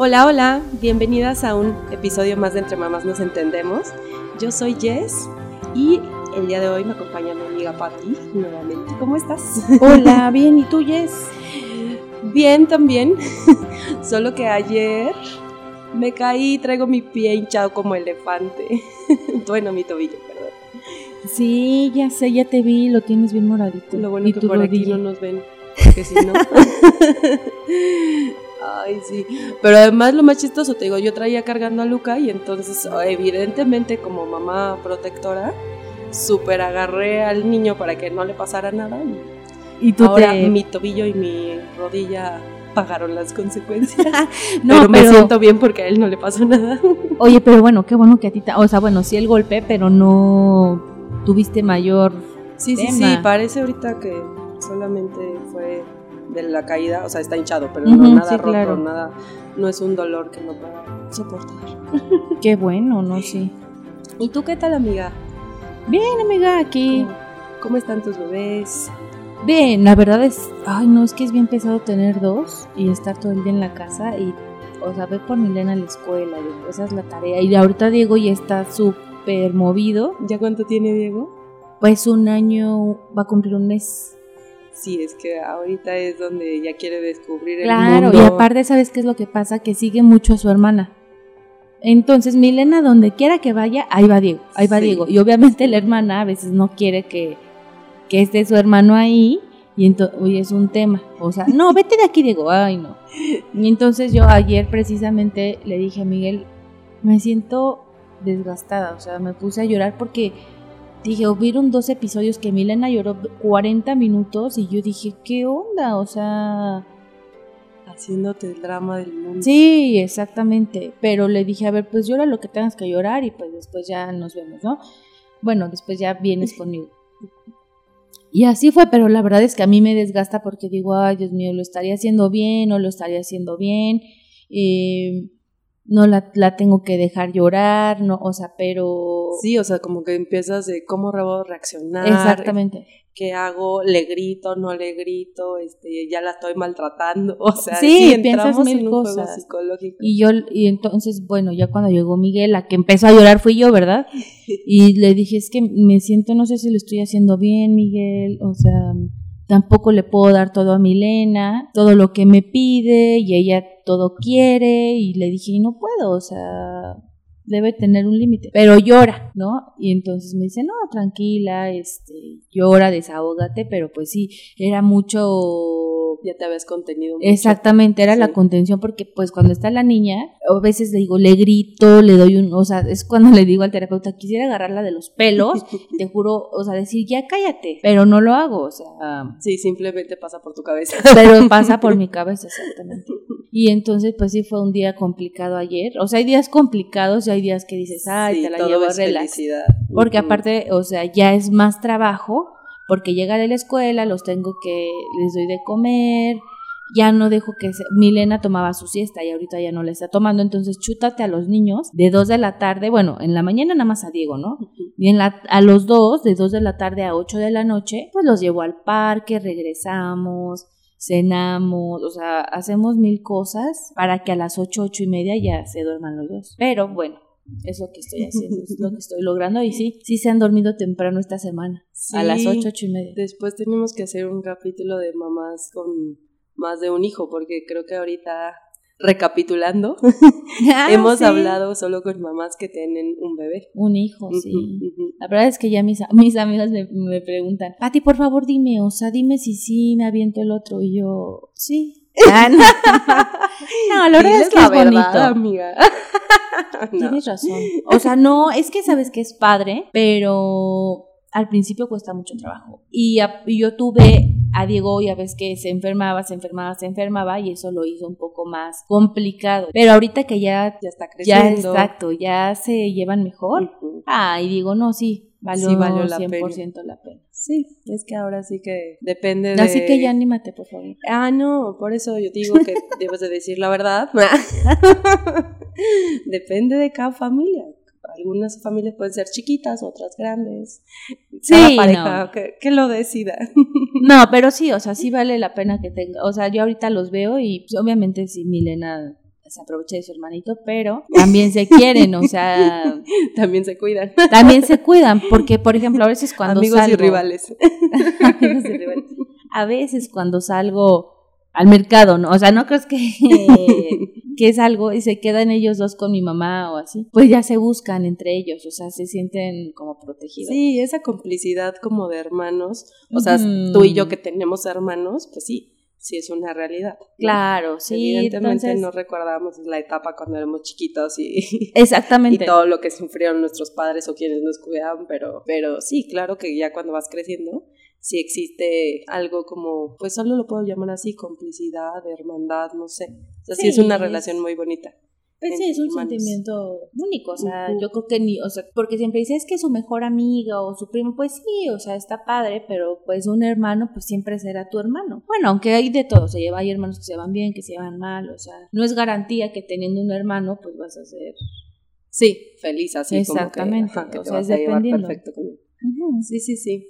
Hola, hola, bienvenidas a un episodio más de Entre Mamás Nos Entendemos. Yo soy Jess y el día de hoy me acompaña mi amiga Patty nuevamente. ¿Cómo estás? Hola, bien, ¿y tú Jess? Bien también, solo que ayer me caí y traigo mi pie hinchado como elefante. bueno, mi tobillo, perdón. Sí, ya sé, ya te vi, lo tienes bien moradito. Lo bueno ¿Y que por aquí no nos ven, porque si no... Ay, sí. Pero además lo más chistoso, te digo, yo traía cargando a Luca y entonces evidentemente como mamá protectora, súper agarré al niño para que no le pasara nada y Y tú ahora te... mi tobillo y mi rodilla pagaron las consecuencias. No, pero me pero- siento bien porque a él no le pasó nada. Oye, pero bueno, qué bueno que a ti te... O sea, bueno, sí el golpe, pero no tuviste mayor... Sí, sí, sí, parece ahorita que solamente fue de la caída, o sea, está hinchado, pero no nada sí, roto, claro. nada, no es un dolor que no pueda soportar. Qué bueno, ¿no? Sí. ¿Y tú qué tal, amiga? Bien, amiga, aquí... ¿Cómo, cómo están tus bebés? Bien, la verdad es... Ay, no, es que es bien pesado tener dos y estar todo el día en la casa y... O sea, ve por Milena a la escuela, y esa es la tarea. Y ahorita Diego ya está súper movido. ¿Ya cuánto tiene Diego? Pues un año va a cumplir un mes. Sí, es que ahorita es donde ya quiere descubrir el Claro, mundo. y aparte, ¿sabes qué es lo que pasa? Que sigue mucho a su hermana. Entonces, Milena, donde quiera que vaya, ahí va Diego, ahí va Sí. Diego. Y obviamente la hermana a veces no quiere que, que esté su hermano ahí, y entonces es un tema. O sea, no, vete de aquí, Diego, ay, no. Y entonces yo ayer precisamente le dije a Miguel, me siento desgastada, o sea, me puse a llorar porque dije, hubieron dos episodios que Milena lloró 40 minutos y yo dije, ¿qué onda? O sea... Haciéndote el drama del mundo. Sí, exactamente. Pero le dije, a ver, pues llora lo que tengas que llorar y pues después ya nos vemos, ¿no? Bueno, después ya vienes conmigo. Y así fue, pero la verdad es que a mí me desgasta porque digo, ay, Dios mío, lo estaría haciendo bien, no lo estaría haciendo bien, eh, no la, la tengo que dejar llorar, no, o sea, pero... Sí, o sea, como que empiezas de cómo debo reaccionar. exactamente. ¿Qué hago? ¿Le grito? ¿No le grito? Este, ya la estoy maltratando. O sea, Sí, sí, piensas mil en un juego cosas. psicológico. Y yo, y entonces, bueno, ya cuando llegó Miguel, la que empezó a llorar fui yo, ¿verdad? Y le dije, es que me siento, no sé si lo estoy haciendo bien, Miguel, o sea, tampoco le puedo dar todo a Milena, todo lo que me pide, y ella todo quiere, y le dije, y no puedo, o sea, debe tener un límite, pero llora, ¿no? Y entonces me dice, no, tranquila, este, llora, desahógate, pero pues sí, era mucho ya te habías contenido. mucho. Exactamente, era la contención porque pues cuando está la niña, a veces le digo, le grito, le doy un, o sea, es cuando le digo al terapeuta, quisiera agarrarla de los pelos, te juro, o sea, decir, ya cállate, pero no lo hago, o sea, Sí, simplemente pasa por tu cabeza. pero pasa por mi cabeza exactamente. Y entonces pues sí fue un día complicado ayer, o sea, hay días complicados y hay días que dices, ay, Sí, te la llevo relax. felicidad. Porque aparte, o sea, ya es más trabajo, porque llega de la escuela, los tengo que, les doy de comer, ya no dejo que se- Milena tomaba su siesta y ahorita ya no la está tomando, entonces chútate a los niños de 2 de la tarde, bueno, en la mañana nada más a Diego, ¿no? Y en la, a los dos, de 2 de la tarde a 8 de la noche, pues los llevo al parque, regresamos, cenamos, o sea, hacemos mil cosas para que a las 8, 8 y media ya se duerman los dos. Pero bueno, es lo que estoy haciendo, es lo que estoy logrando y sí, sí se han dormido temprano esta semana, a las Sí. 8, 8 y media. Después tenemos que hacer un capítulo de mamás con más de un hijo, porque creo que ahorita, recapitulando, Ah, hemos sí. hablado solo con mamás que tienen un bebé. Un hijo, sí. La verdad es que ya mis, mis amigas me, me preguntan, Pati, por favor dime, o sea, dime si sí me aviento el otro. Y yo, sí. Ah, no. No, la verdad es que la es verdad, bonito. amiga. No. Tienes razón. O sea, no, es que sabes que es padre, pero al principio cuesta mucho trabajo. Y, a- y yo tuve a Diego, ya ves que se enfermaba, se enfermaba, se enfermaba, y eso lo hizo un poco más complicado. Pero ahorita que ya, Ya está ya creciendo. exacto, ya se llevan mejor. Ah, y digo, no, sí, valió, Sí, valió la 100% la pena. Sí, es que ahora sí que depende de... Así que ya anímate, por favor. Ah, no, por eso yo digo que debes de decir la verdad. Depende de cada familia. Algunas familias pueden ser chiquitas, otras grandes. Sí, Cada pareja no. que, que lo decida. No, pero sí, o sea, sí vale la pena que tenga. O sea, yo ahorita los veo y pues, obviamente sí, Milena se aprovecha de su hermanito, pero también se quieren, o sea, También se cuidan. también se cuidan, porque por ejemplo, a veces cuando Amigos salgo, y rivales. Amigos y rivales. A veces cuando salgo al mercado, ¿no? O sea, no crees que, que salgo y se quedan ellos dos con mi mamá o así. Pues ya se buscan entre ellos, o sea, se sienten como protegidos. Sí, esa complicidad como de hermanos. O sea, Ujú. tú y yo que tenemos hermanos, pues sí, sí es una realidad. ¿no? Claro, sí, Evidentemente entonces, no recordamos la etapa cuando éramos chiquitos y, y exactamente. todo lo que sufrieron nuestros padres o quienes nos cuidaban, pero, pero sí, claro que ya cuando vas creciendo, sí existe algo como, pues solo lo puedo llamar así, complicidad, hermandad, no sé. O sea, sí, Sí, es una relación muy bonita. Pues sí, es un hermanos. sentimiento único, o sea, yo creo que ni, o sea, porque siempre dice es que su mejor amiga o su primo, pues sí, o sea, está padre, pero pues un hermano, pues siempre será tu hermano. Bueno, aunque hay de todo, se lleva, hay hermanos que se llevan bien, que se llevan mal, o sea, no es garantía que teniendo un hermano, pues vas a ser. Sí, feliz así Exactamente, como que, ajá, que o te sea, vas es a dependiendo. perfecto con él. Sí, sí, sí.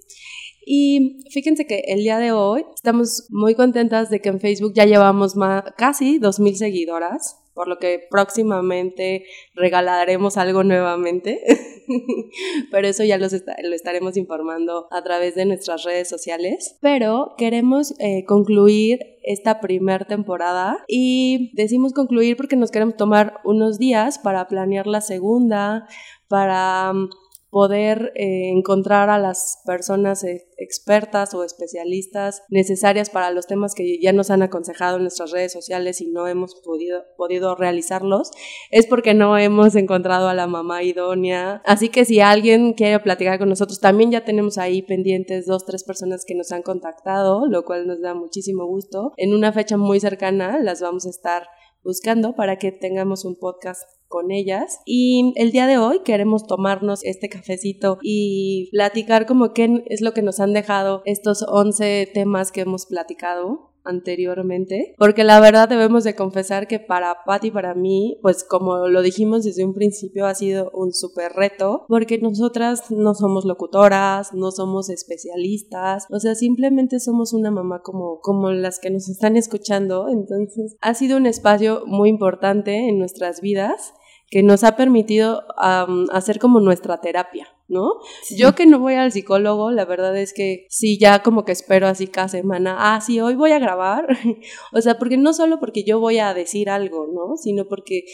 Y fíjense que el día de hoy estamos muy contentas de que en Facebook ya llevamos más, casi 2.000 seguidoras, por lo que próximamente regalaremos algo nuevamente. Pero eso ya los lo estaremos informando a través de nuestras redes sociales. Pero queremos eh, concluir esta primer temporada y decimos concluir porque nos queremos tomar unos días para planear la segunda, para mm, poder eh, encontrar a las personas eh, expertas o especialistas necesarias para los temas que ya nos han aconsejado en nuestras redes sociales y no hemos podido, podido realizarlos, es porque no hemos encontrado a la mamá idónea. Así que si alguien quiere platicar con nosotros, también ya tenemos ahí pendientes dos, tres personas que nos han contactado, lo cual nos da muchísimo gusto. En una fecha muy cercana las vamos a estar buscando para que tengamos un podcast con ellas. Y el día de hoy queremos tomarnos este cafecito y platicar como qué es lo que nos han dejado estos 11 temas que hemos platicado anteriormente, porque la verdad debemos de confesar que para Pat y para mí, pues como lo dijimos desde un principio, ha sido un súper reto, porque nosotras no somos locutoras, no somos especialistas, o sea, simplemente somos una mamá como, como las que nos están escuchando, entonces ha sido un espacio muy importante en nuestras vidas que nos ha permitido am, hacer como nuestra terapia, ¿no? Yo que no voy al psicólogo, la verdad es que sí, ya como que espero así cada semana, ah, sí, hoy voy a grabar, o sea, porque no solo porque yo voy a decir algo, ¿no? Sino porque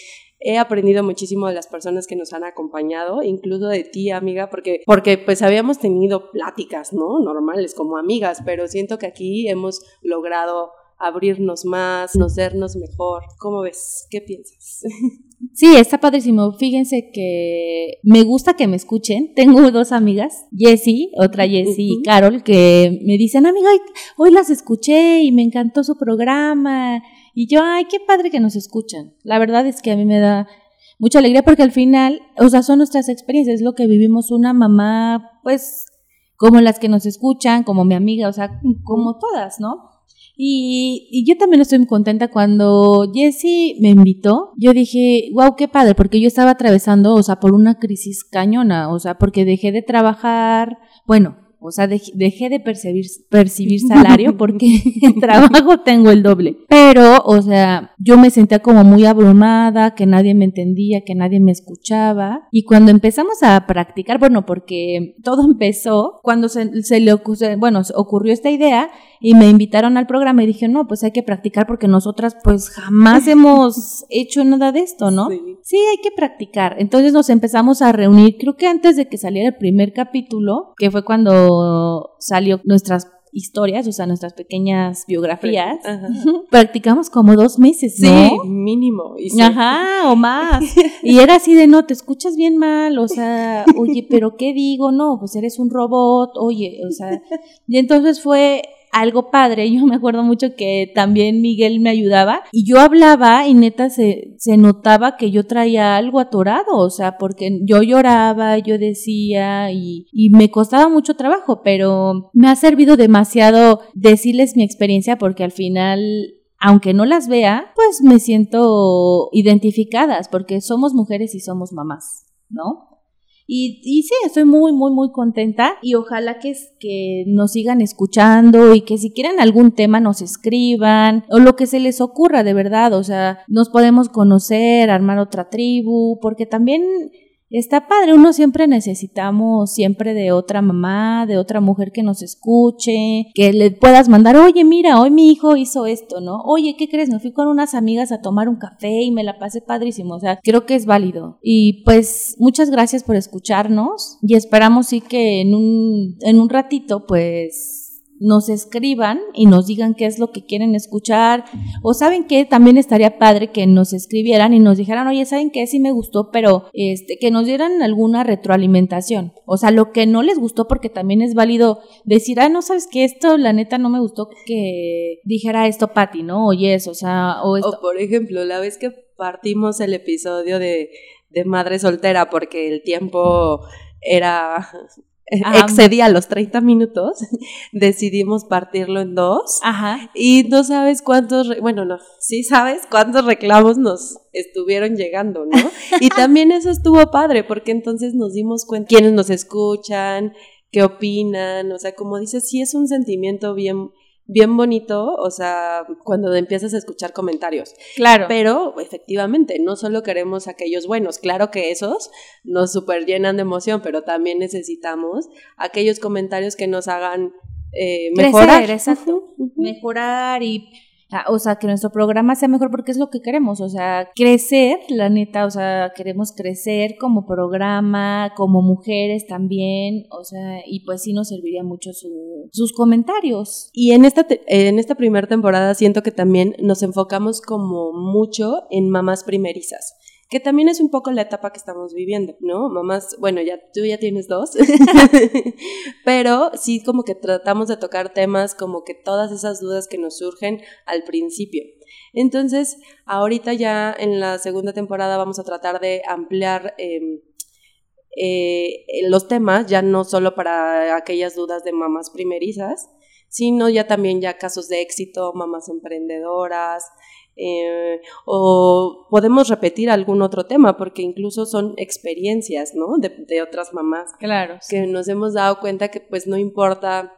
he aprendido muchísimo de las personas que nos han acompañado, incluso de ti, amiga, porque, porque pues habíamos tenido pláticas, ¿no? Normales, como amigas, pero siento que aquí hemos logrado abrirnos más, conocernos mejor. ¿Cómo ves? ¿Qué piensas? Sí, está padrísimo. Fíjense que me gusta que me escuchen. Tengo dos amigas, Jessie, otra Jessie y. Carol, que me dicen, amiga, hoy- hoy las escuché y me encantó su programa. Y yo, ay, qué padre que nos escuchan. La verdad es que a mí me da mucha alegría porque al final, o sea, son nuestras experiencias, es lo que vivimos una mamá, pues, como las que nos escuchan, como mi amiga, o sea, como todas, ¿no? Y, y yo también estoy muy contenta cuando Jessie me invitó. Yo dije, wow, qué padre, porque yo estaba atravesando, o sea, por una crisis cañona, o sea, porque dejé de trabajar, bueno, o sea, dej- dejé de percibir, percibir salario porque en trabajo tengo el doble. Pero, o sea, yo me sentía como muy abrumada, que nadie me entendía, que nadie me escuchaba. Y cuando empezamos a practicar, bueno, porque todo empezó cuando se, se le ocurrió, bueno, ocurrió esta idea y me invitaron al programa y dije, no, pues hay que practicar porque nosotras pues jamás hemos hecho nada de esto, ¿no? Sí. Sí, hay que practicar. Entonces nos empezamos a reunir, creo que antes de que saliera el primer capítulo, que fue cuando salió nuestras historias, o sea, nuestras pequeñas biografías, Ajá. practicamos como dos meses, Sí, ¿no? mínimo. Y sí. Ajá, o más. Y era así de, no, te escuchas bien mal, o sea, oye, pero ¿qué digo? No, pues eres un robot, oye, o sea, y entonces fue algo padre. Yo me acuerdo mucho que también Miguel me ayudaba y yo hablaba y neta se, se notaba que yo traía algo atorado, o sea, porque yo lloraba, yo decía y, y me costaba mucho trabajo, pero me ha servido demasiado decirles mi experiencia porque al final aunque no las vea, pues me siento identificadas porque somos mujeres y somos mamás, ¿no? Y, y, sí, estoy muy, muy, muy contenta y ojalá que, que nos sigan escuchando y que si quieren algún tema nos escriban o lo que se les ocurra de verdad, o sea, nos podemos conocer, armar otra tribu, porque también Está padre, uno siempre necesitamos siempre de otra mamá, de otra mujer que nos escuche, que le puedas mandar, oye, mira, hoy mi hijo hizo esto, ¿no? Oye, ¿qué crees? Me fui con unas amigas a tomar un café y me la pasé padrísimo, o sea, creo que es válido. Y pues muchas gracias por escucharnos y esperamos sí que en un, en un ratito pues nos escriban y nos digan qué es lo que quieren escuchar. O saben que también estaría padre que nos escribieran y nos dijeran, oye, ¿saben qué? Sí me gustó, pero este, que nos dieran alguna retroalimentación. O sea, lo que no les gustó, porque también es válido decir, ah, no sabes que esto, la neta, no me gustó que dijera esto Patti, ¿no? Oye, eso, o sea, o esto. O por ejemplo, la vez que partimos el episodio de, de Madre Soltera, porque el tiempo era excedía los 30 minutos, decidimos partirlo en dos. Ajá. Y no sabes cuántos, bueno, no, sí sabes cuántos reclamos nos estuvieron llegando, ¿no? y también eso estuvo padre, porque entonces nos dimos cuenta quiénes nos escuchan, qué opinan, o sea, como dices, sí es un sentimiento bien bien bonito, o sea, cuando empiezas a escuchar comentarios. Claro. Pero efectivamente, no solo queremos aquellos buenos, claro que esos nos super llenan de emoción, pero también necesitamos aquellos comentarios que nos hagan eh, mejorar. exacto. Mejorar y o sea, que nuestro programa sea mejor porque es lo que queremos, o sea, crecer, la neta, o sea, queremos crecer como programa, como mujeres también, o sea, y pues sí nos serviría mucho sus comentarios. Y en esta, en esta primera temporada siento que también nos enfocamos como mucho en mamás primerizas que también es un poco la etapa que estamos viviendo, ¿no? Mamás, bueno, ya tú ya tienes dos, pero sí como que tratamos de tocar temas como que todas esas dudas que nos surgen al principio. Entonces, ahorita ya en la segunda temporada vamos a tratar de ampliar em, eh, los temas, ya no solo para aquellas dudas de mamás primerizas, sino ya también ya casos de éxito, mamás emprendedoras, eh, o podemos repetir algún otro tema, porque incluso son experiencias, ¿no? De, otras mamás. Claro. Que nos hemos dado cuenta que pues no importa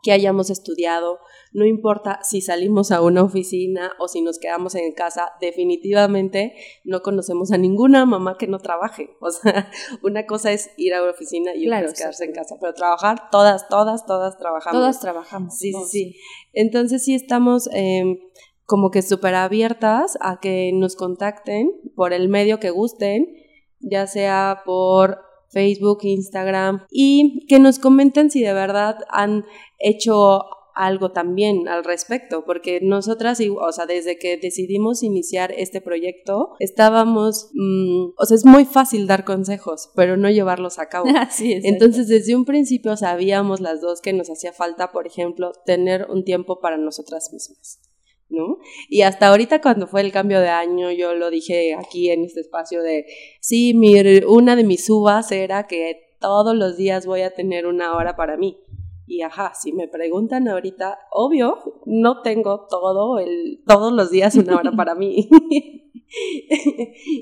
que hayamos estudiado, no importa si salimos a una oficina o si nos quedamos en casa, definitivamente no conocemos a ninguna mamá que no trabaje. O sea, una cosa es ir a una oficina y otra es quedarse en casa, pero trabajar, todas, todas, todas trabajamos. Todas trabajamos. Sí, sí, sí. Entonces sí estamos... Eh, como que súper abiertas a que nos contacten por el medio que gusten, ya sea por Facebook, Instagram, y que nos comenten si de verdad han hecho algo también al respecto, porque nosotras, o sea, desde que decidimos iniciar este proyecto, estábamos, mm, o sea, es muy fácil dar consejos, pero no llevarlos a cabo. Así es. Entonces, desde un principio sabíamos las dos que nos hacía falta, por ejemplo, tener un tiempo para nosotras mismas. ¿No? Y hasta ahorita cuando fue el cambio de año, yo lo dije aquí en este espacio de, sí, mi, una de mis uvas era que todos los días voy a tener una hora para mí. Y ajá, si me preguntan ahorita, obvio, no tengo todo el, todos los días una hora para mí.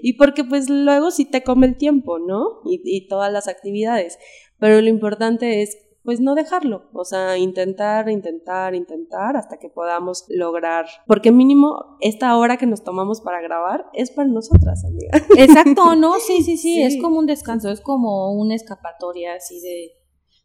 y porque pues luego sí te come el tiempo, ¿no? Y, y todas las actividades. Pero lo importante es pues no dejarlo, o sea, intentar, intentar, intentar hasta que podamos lograr, porque mínimo esta hora que nos tomamos para grabar es para nosotras, amiga. Exacto, no, sí, sí, sí, es como un descanso, es como una escapatoria así de,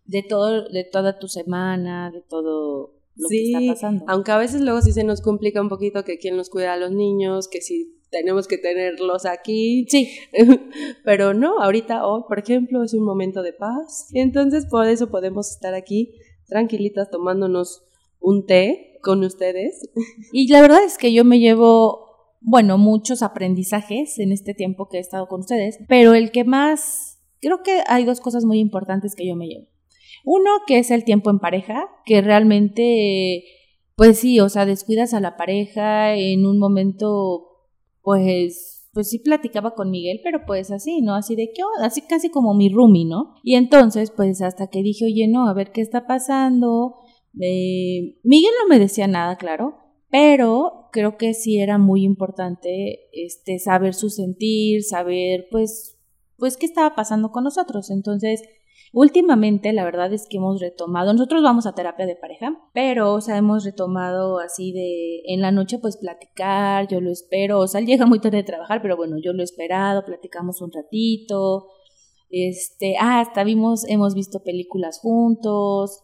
de todo, de toda tu semana, de todo lo que está pasando. Aunque a veces luego sí se nos complica un poquito que quién nos cuida a los niños, que si tenemos que tenerlos aquí. Sí. Pero no, ahorita hoy, por ejemplo, es un momento de paz. Entonces, por eso podemos estar aquí tranquilitas tomándonos un té con ustedes. Y la verdad es que yo me llevo, bueno, muchos aprendizajes en este tiempo que he estado con ustedes, pero el que más, creo que hay dos cosas muy importantes que yo me llevo. Uno, que es el tiempo en pareja, que realmente, pues sí, o sea, descuidas a la pareja en un momento, pues pues sí platicaba con Miguel, pero pues así, ¿no? Así de que, así casi como mi roomie, ¿no? Y entonces, pues hasta que dije, oye, no, a ver qué está pasando. Eh, Miguel no me decía nada, claro, pero creo que sí era muy importante este saber su sentir, saber pues pues qué estaba pasando con nosotros. Entonces, últimamente la verdad es que hemos retomado, nosotros vamos a terapia de pareja, pero o sea, hemos retomado así de en la noche pues platicar, yo lo espero, o sea, él llega muy tarde de trabajar, pero bueno, yo lo he esperado, platicamos un ratito. Este, ah, hasta vimos, hemos visto películas juntos,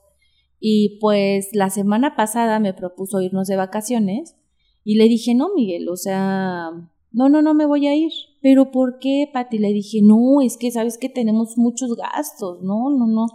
y pues la semana pasada me propuso irnos de vacaciones y le dije, no, Miguel, o sea, no, no, no me voy a ir. Pero ¿por qué, Pati? Le dije, no, es que sabes que tenemos muchos gastos, no, no, no.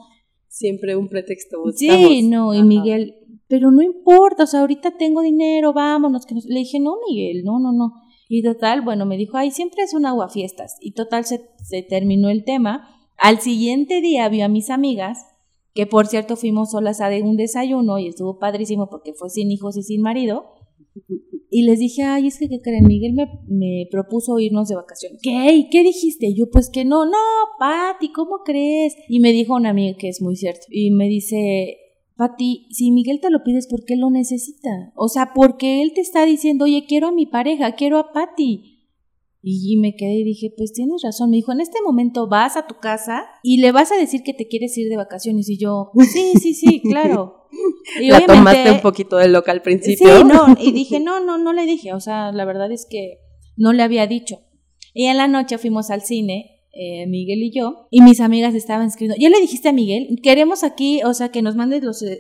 Siempre un pretexto buscamos. Sí, no, y Miguel, pero no importa, o sea, ahorita tengo dinero, vámonos. Que Le dije, no, Miguel, no, no, no. Y total, bueno, me dijo, ay, siempre es un aguafiestas. Y total, se, se terminó el tema. Al siguiente día vio a mis amigas que por cierto fuimos solas a un desayuno y estuvo padrísimo porque fue sin hijos y sin marido. Y les dije, ay, es que, ¿qué creen? Miguel me, me propuso irnos de vacaciones. ¿Qué? ¿Y qué dijiste? Yo, pues que no, no, Pati, ¿cómo crees? Y me dijo una amiga que es muy cierto. Y me dice, Pati, si Miguel te lo pides, ¿por qué lo necesita? O sea, porque él te está diciendo, oye, quiero a mi pareja, quiero a Pati. Y me quedé y dije, pues tienes razón. Me dijo, en este momento vas a tu casa y le vas a decir que te quieres ir de vacaciones. Y yo, sí, sí, sí, claro. Y la tomaste un poquito de loca al principio. Sí, no, y dije, no, no, no le dije. O sea, la verdad es que no le había dicho. Y en la noche fuimos al cine, eh, Miguel y yo, y mis amigas estaban escribiendo, ¿ya le dijiste a Miguel? Queremos aquí, o sea, que nos mandes los, eh,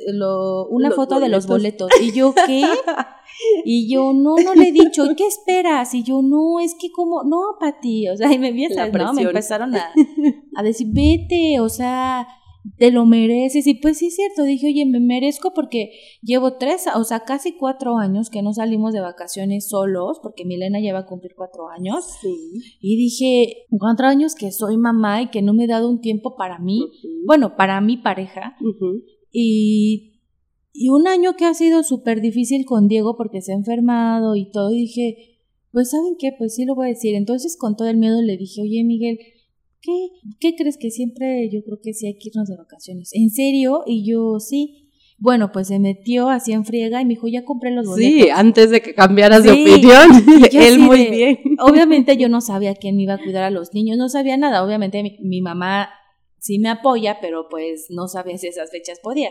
una foto de los boletos. Y yo, ¿qué? Y yo, no, no le he dicho, ¿qué esperas? Y yo, no, es que como, no, Pati, o sea, y me empiezan, ¿no? Me empezaron a, a decir, vete, o sea, te lo mereces. Y pues sí es cierto, dije, oye, me merezco porque llevo tres, o sea, casi cuatro años que no salimos de vacaciones solos, porque Milena lleva a cumplir cuatro años. Sí. Y dije, cuatro años que soy mamá y que no me he dado un tiempo para mí, bueno, para mi pareja. Y y un año que ha sido súper difícil con Diego porque se ha enfermado y todo, y dije, pues ¿saben qué? Pues sí lo voy a decir. Entonces con todo el miedo le dije, oye Miguel, ¿qué, ¿qué crees que siempre yo creo que sí hay que irnos de vacaciones? ¿En serio? Y yo sí. Bueno, pues se metió así en friega y me dijo, ya compré los boletos. Sí, antes de que cambiaras de opinión, él muy bien. Obviamente yo no sabía quién me iba a cuidar a los niños, no sabía nada. Obviamente mi, mamá sí me apoya, pero pues no sabía si esas fechas podía.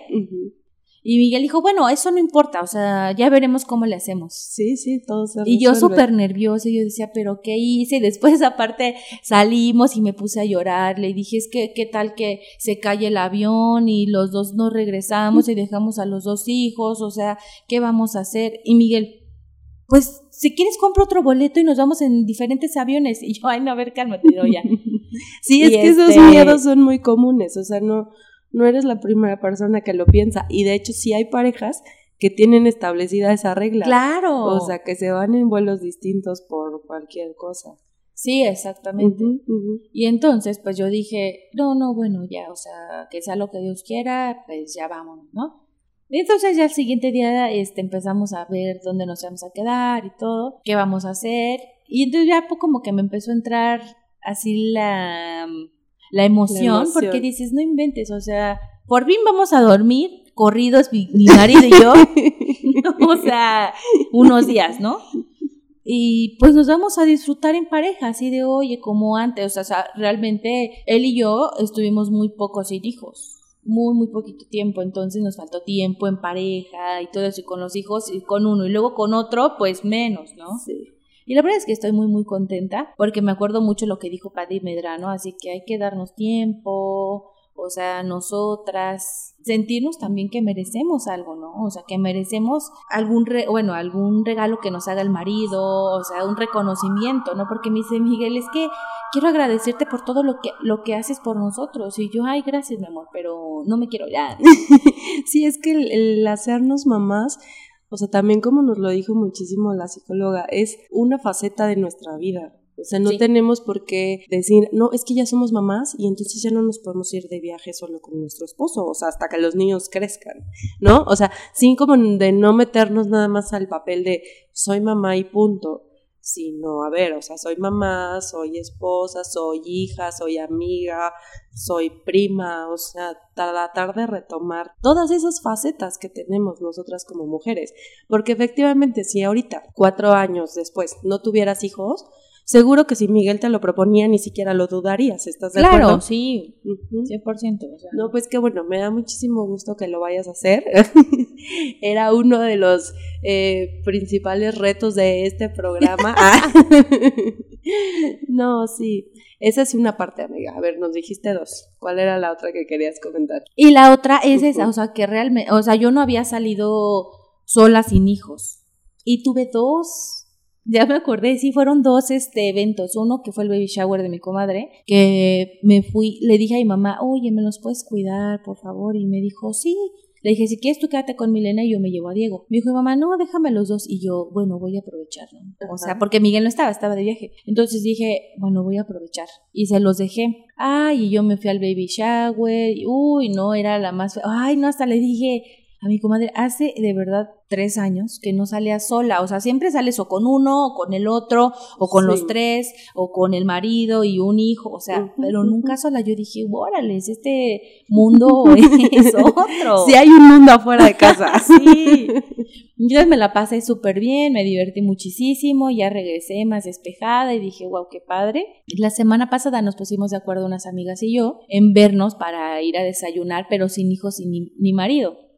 Y Miguel dijo, bueno, eso no importa, o sea, ya veremos cómo le hacemos. Sí, sí, todo se Y yo súper nerviosa, y yo decía, pero ¿qué hice? Y después aparte salimos y me puse a llorar, le dije, es que, ¿qué tal que se cae el avión y los dos no regresamos y dejamos a los dos hijos? O sea, ¿qué vamos a hacer? Y Miguel, pues, si quieres compro otro boleto y nos vamos en diferentes aviones. Y yo, ay, no, a ver, cálmate, ya. sí, es que esos este miedos son muy comunes, o sea, no no eres la primera persona que lo piensa. Y de hecho, sí hay parejas que tienen establecida esa regla. Claro. O sea, que se van en vuelos distintos por cualquier cosa. Sí, exactamente. Y entonces, pues yo dije, no, no, bueno, ya, o sea, que sea lo que Dios quiera, pues ya vámonos, ¿no? Y entonces ya el siguiente día este, empezamos a ver dónde nos vamos a quedar y todo, qué vamos a hacer. Y entonces ya como que me empezó a entrar así la la emoción, porque dices, no inventes, o sea, por fin vamos a dormir corridos mi, marido y yo, o sea, unos días, ¿no? Y pues nos vamos a disfrutar en pareja, así de oye, como antes, o sea, realmente él y yo estuvimos muy pocos sin hijos, muy, muy poquito tiempo, entonces nos faltó tiempo en pareja y todo eso, y con los hijos, y con uno, y luego con otro, pues menos, ¿no? Sí. Y la verdad es que estoy muy, muy contenta porque me acuerdo mucho lo que dijo Paddy Medrano, así que hay que darnos tiempo, o sea, nosotras sentirnos también que merecemos algo, ¿no? O sea, que merecemos algún, bueno, algún regalo que nos haga el marido, o sea, un reconocimiento, ¿no? Porque me dice Miguel, es que quiero agradecerte por todo lo que, lo que haces por nosotros. Y yo, ay, gracias, mi amor, pero no me quiero ya. sí, es que el hacernos mamás o sea, también como nos lo dijo muchísimo la psicóloga, es una faceta de nuestra vida. O sea, no tenemos por qué decir, no, es que ya somos mamás y entonces ya no nos podemos ir de viaje solo con nuestro esposo, o sea, hasta que los niños crezcan, ¿no? O sea, sin como de no meternos nada más al papel de soy mamá y punto sino, a ver, o sea, soy mamá, soy esposa, soy hija, soy amiga, soy prima, o sea, tratar de retomar todas esas facetas que tenemos nosotras como mujeres, porque efectivamente si ahorita, cuatro años después, no tuvieras hijos, seguro que si Miguel te lo proponía ni siquiera lo dudarías, ¿estás de acuerdo? Claro, sí, 100%. No, pues qué bueno, me da muchísimo gusto que lo vayas a hacer. Era uno de los eh, principales retos de este programa. Ah. no, sí. Esa es una parte, amiga. A ver, nos dijiste dos. ¿Cuál era la otra que querías comentar? Y la otra es esa, o sea, que realmente, o sea, yo no había salido sola sin hijos. Y tuve dos ya me acordé, sí, fueron dos este, eventos. Uno que fue el baby shower de mi comadre, que me fui, le dije a mi mamá, oye, ¿me los puedes cuidar, por favor? Y me dijo, sí. Le dije, si quieres tú quédate con Milena y yo me llevo a Diego. Me dijo, mamá, no, déjame los dos. Y yo, bueno, voy a aprovecharlo. O sea, porque Miguel no estaba, estaba de viaje. Entonces dije, bueno, voy a aprovechar. Y se los dejé. Ay, y yo me fui al baby shower. Y, uy, no, era la más... Ay, no, hasta le dije, a mi comadre hace de verdad tres años que no salía sola, o sea, siempre sales o con uno, o con el otro, o con los tres, o con el marido y un hijo, o sea, pero nunca sola. Yo dije, órale, este mundo es otro. Sí, hay un mundo afuera de casa. sí. Yo me la pasé súper bien, me divertí muchísimo, ya regresé más despejada y dije, wow, qué padre. La semana pasada nos pusimos de acuerdo unas amigas y yo en vernos para ir a desayunar, pero sin hijos y ni marido.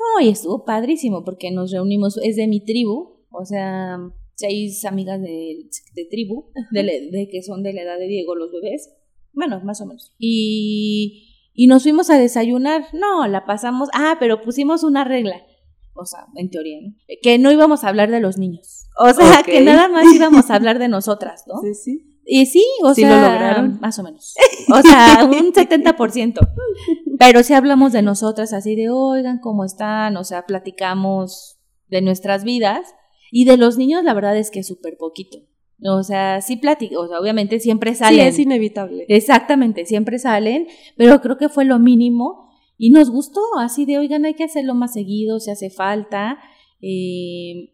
No, y estuvo padrísimo porque nos reunimos, es de mi tribu, o sea, seis amigas de, de tribu, de, de, que son de la edad de Diego, los bebés, bueno, más o menos. Y, y nos fuimos a desayunar, no, la pasamos, ah, pero pusimos una regla, o sea, en teoría, ¿no? Que no íbamos a hablar de los niños, o sea, que nada más íbamos a hablar de nosotras, ¿no? Sí, sí. Y sí, o ¿Sí sea, lo lograron? más o menos. O sea, un 70%. Pero si hablamos de nosotras así de, oigan, ¿cómo están? O sea, platicamos de nuestras vidas. Y de los niños, la verdad es que súper poquito. O sea, sí platico, o sea, obviamente siempre salen. Sí, es inevitable. Exactamente, siempre salen, pero creo que fue lo mínimo y nos gustó, así de, oigan, hay que hacerlo más seguido, si hace falta. Eh,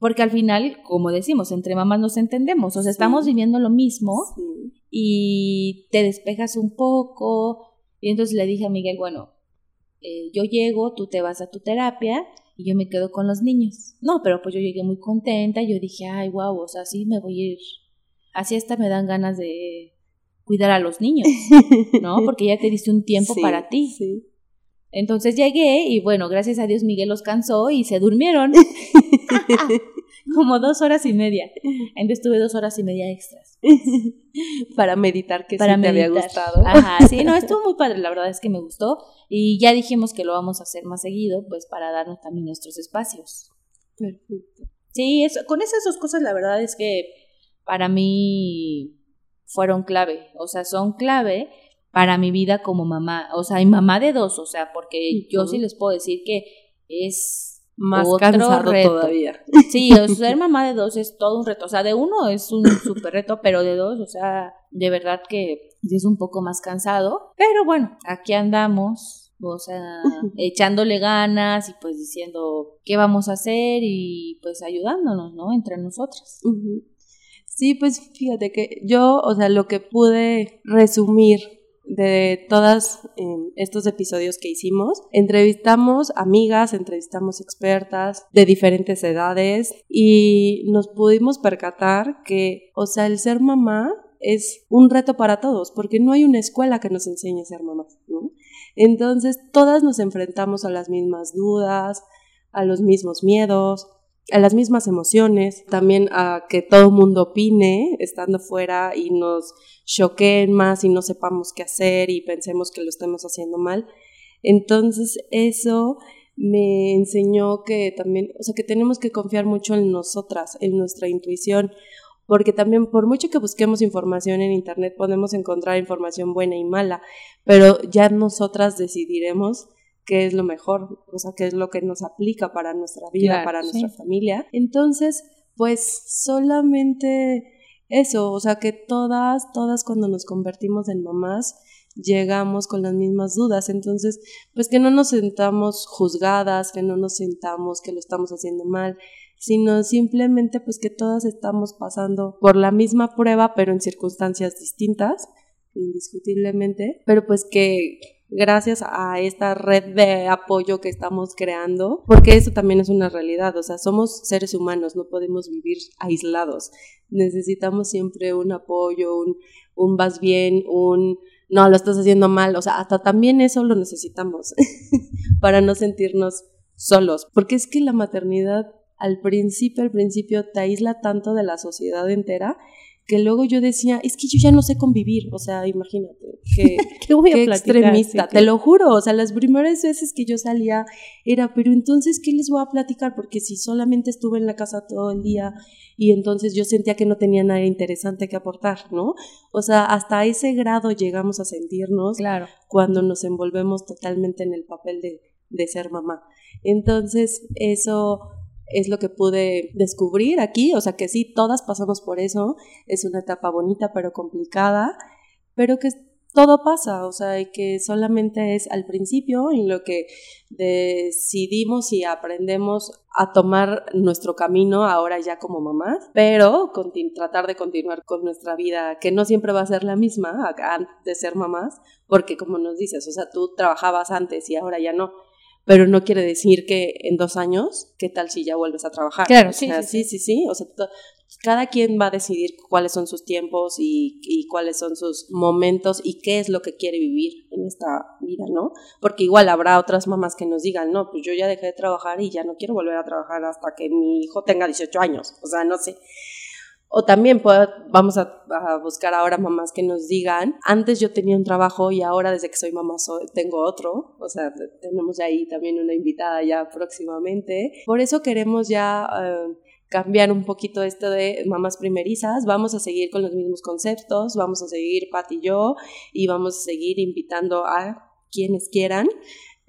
porque al final, como decimos, entre mamás nos entendemos, o sea, estamos viviendo lo mismo y te despejas un poco. Y entonces le dije a Miguel, bueno, eh, yo llego, tú te vas a tu terapia y yo me quedo con los niños. No, pero pues yo llegué muy contenta, yo dije, ay, wow, o sea, sí me voy a ir. Así hasta me dan ganas de cuidar a los niños, ¿no? Porque ya te diste un tiempo para ti. Sí. Entonces llegué y bueno, gracias a Dios Miguel los cansó y se durmieron. Como dos horas y media. Entonces tuve dos horas y media extras. Para meditar que Para sí te había gustado. Ajá, sí, no, estuvo muy padre, la verdad es que me gustó. Y ya dijimos que lo vamos a hacer más seguido, pues para darnos también nuestros espacios. Perfecto. Sí, eso, con esas dos cosas la verdad es que para mí fueron clave. O sea, son clave para mi vida como mamá, o sea, y mamá de dos, o sea, porque yo sí les puedo decir que es más cansado todavía. Sí, o ser mamá de dos es todo un reto, o sea, de uno es un súper reto, pero de dos, o sea, de verdad que es un poco más cansado, pero bueno, aquí andamos, o sea, echándole ganas y pues diciendo qué vamos a hacer y pues ayudándonos, ¿no? Entre nosotras. Sí, pues fíjate que yo, o sea, lo que pude resumir de todos em, estos episodios que hicimos. Entrevistamos amigas, entrevistamos expertas de diferentes edades y nos pudimos percatar que, o sea, el ser mamá es un reto para todos, porque no hay una escuela que nos enseñe a ser mamás, ¿no? Entonces, todas nos enfrentamos a las mismas dudas, a los mismos miedos, a las mismas emociones, también a que todo el mundo opine estando fuera y nos choqueen más y no sepamos qué hacer y pensemos que lo estamos haciendo mal. Entonces eso me enseñó que también, o sea, que tenemos que confiar mucho en nosotras, en nuestra intuición, porque también por mucho que busquemos información en Internet podemos encontrar información buena y mala, pero ya nosotras decidiremos qué es lo mejor, o sea, qué es lo que nos aplica para nuestra vida, para nuestra familia. Entonces, pues solamente eso, o sea, que todas, todas cuando nos convertimos en mamás, llegamos con las mismas dudas. Entonces, pues que no nos sentamos juzgadas, que no nos sentamos que lo estamos haciendo mal, sino simplemente pues que todas estamos pasando por la misma prueba, pero en circunstancias distintas, indiscutiblemente, pero pues que gracias a esta red de apoyo que estamos creando, porque eso también es una realidad, o sea, somos seres humanos, no podemos vivir aislados, necesitamos siempre un apoyo, un, un vas bien, un no, lo estás haciendo mal, o sea, hasta también eso lo necesitamos para no sentirnos solos, porque es que la maternidad al principio, al principio te aísla tanto de la sociedad entera que luego yo decía, es que yo ya no sé convivir, o sea, imagínate, que, ¿Qué voy a qué platicar? extremista, Sí, te lo juro, o sea, las primeras veces que yo salía era, pero entonces, ¿qué les voy a platicar? Porque si solamente estuve en la casa todo el día y entonces yo sentía que no tenía nada interesante que aportar, ¿no? O sea, hasta ese grado llegamos a sentirnos Claro. cuando nos envolvemos totalmente en el papel de, de ser mamá. Entonces, eso es lo que pude descubrir aquí, o sea que sí, todas pasamos por eso, es una etapa bonita pero complicada, pero que todo pasa, o sea, y que solamente es al principio en lo que decidimos y aprendemos a tomar nuestro camino ahora ya como mamás, pero tratar de continuar con nuestra vida, que no siempre va a ser la misma antes de ser mamás, porque como nos dices, o sea, tú trabajabas antes y ahora ya no, pero no quiere decir que en dos años, ¿qué tal si ya vuelves a trabajar? Claro, O sí, sea, sí, sí, sí, sí, o sea, cada quien va a decidir cuáles son sus tiempos y, y cuáles son sus momentos y qué es lo que quiere vivir en esta vida, ¿no? Porque igual habrá otras mamás que nos digan, no, pues yo ya dejé de trabajar y ya no quiero volver a trabajar hasta que mi hijo tenga 18 años, o sea, no sé. O también vamos a, buscar ahora mamás que nos digan, antes yo tenía un trabajo y ahora desde que soy mamá tengo otro, o sea, te- tenemos ahí también una invitada ya próximamente. Por eso queremos ya eh, cambiar un poquito esto de mamás primerizas, vamos a seguir con los mismos conceptos, vamos a seguir Pat y yo y vamos a seguir invitando a quienes quieran,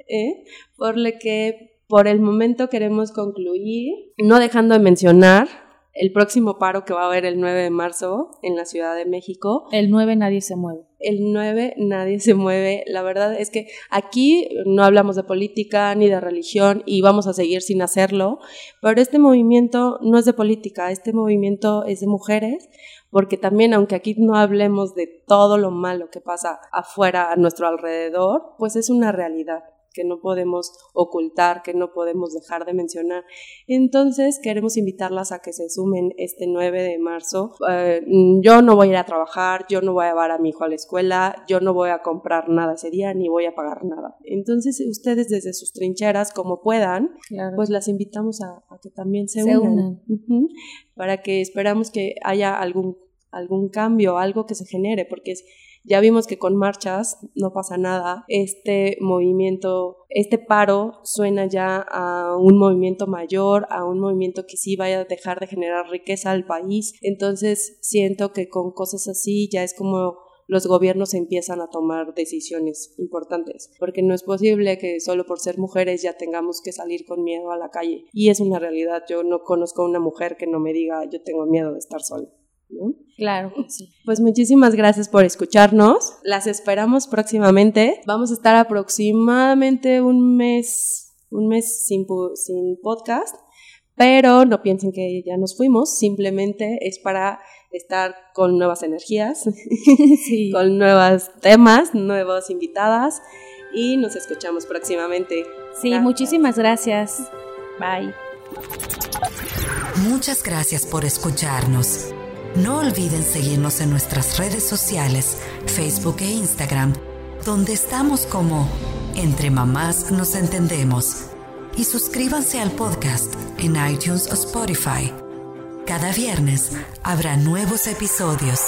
¿eh? por lo que por el momento queremos concluir, no dejando de mencionar el próximo paro que va a haber el 9 de marzo en la Ciudad de México. El 9 nadie se mueve. El 9 nadie se mueve. La verdad es que aquí no hablamos de política ni de religión y vamos a seguir sin hacerlo, pero este movimiento no es de política, este movimiento es de mujeres, porque también aunque aquí no hablemos de todo lo malo que pasa afuera a nuestro alrededor, pues es una realidad que no podemos ocultar, que no podemos dejar de mencionar. Entonces queremos invitarlas a que se sumen este 9 de marzo. Eh, yo no voy a ir a trabajar, yo no voy a llevar a mi hijo a la escuela, yo no voy a comprar nada ese día ni voy a pagar nada. Entonces ustedes desde sus trincheras, como puedan, Claro. pues las invitamos a, a que también se, Se unan, unan. Ujú. para que esperamos que haya algún, algún cambio, algo que se genere, porque es, ya vimos que con marchas no pasa nada. Este movimiento, este paro suena ya a un movimiento mayor, a un movimiento que sí vaya a dejar de generar riqueza al país. Entonces siento que con cosas así ya es como los gobiernos empiezan a tomar decisiones importantes, porque no es posible que solo por ser mujeres ya tengamos que salir con miedo a la calle. Y es una realidad, yo no conozco a una mujer que no me diga yo tengo miedo de estar sola. ¿No? Claro sí. Pues muchísimas gracias por escucharnos. Las esperamos próximamente. Vamos a estar aproximadamente un mes, un mes sin, podcast, pero no piensen que ya nos fuimos. Simplemente es para estar con nuevas energías, Sí. con nuevos temas, nuevas invitadas y nos escuchamos próximamente. Sí, Gracias. muchísimas gracias. Bye. Muchas gracias por escucharnos. No olviden seguirnos en nuestras redes sociales, Facebook e Instagram, donde estamos como Entre Mamás Nos Entendemos. Y suscríbanse al podcast en iTunes o Spotify. Cada viernes habrá nuevos episodios.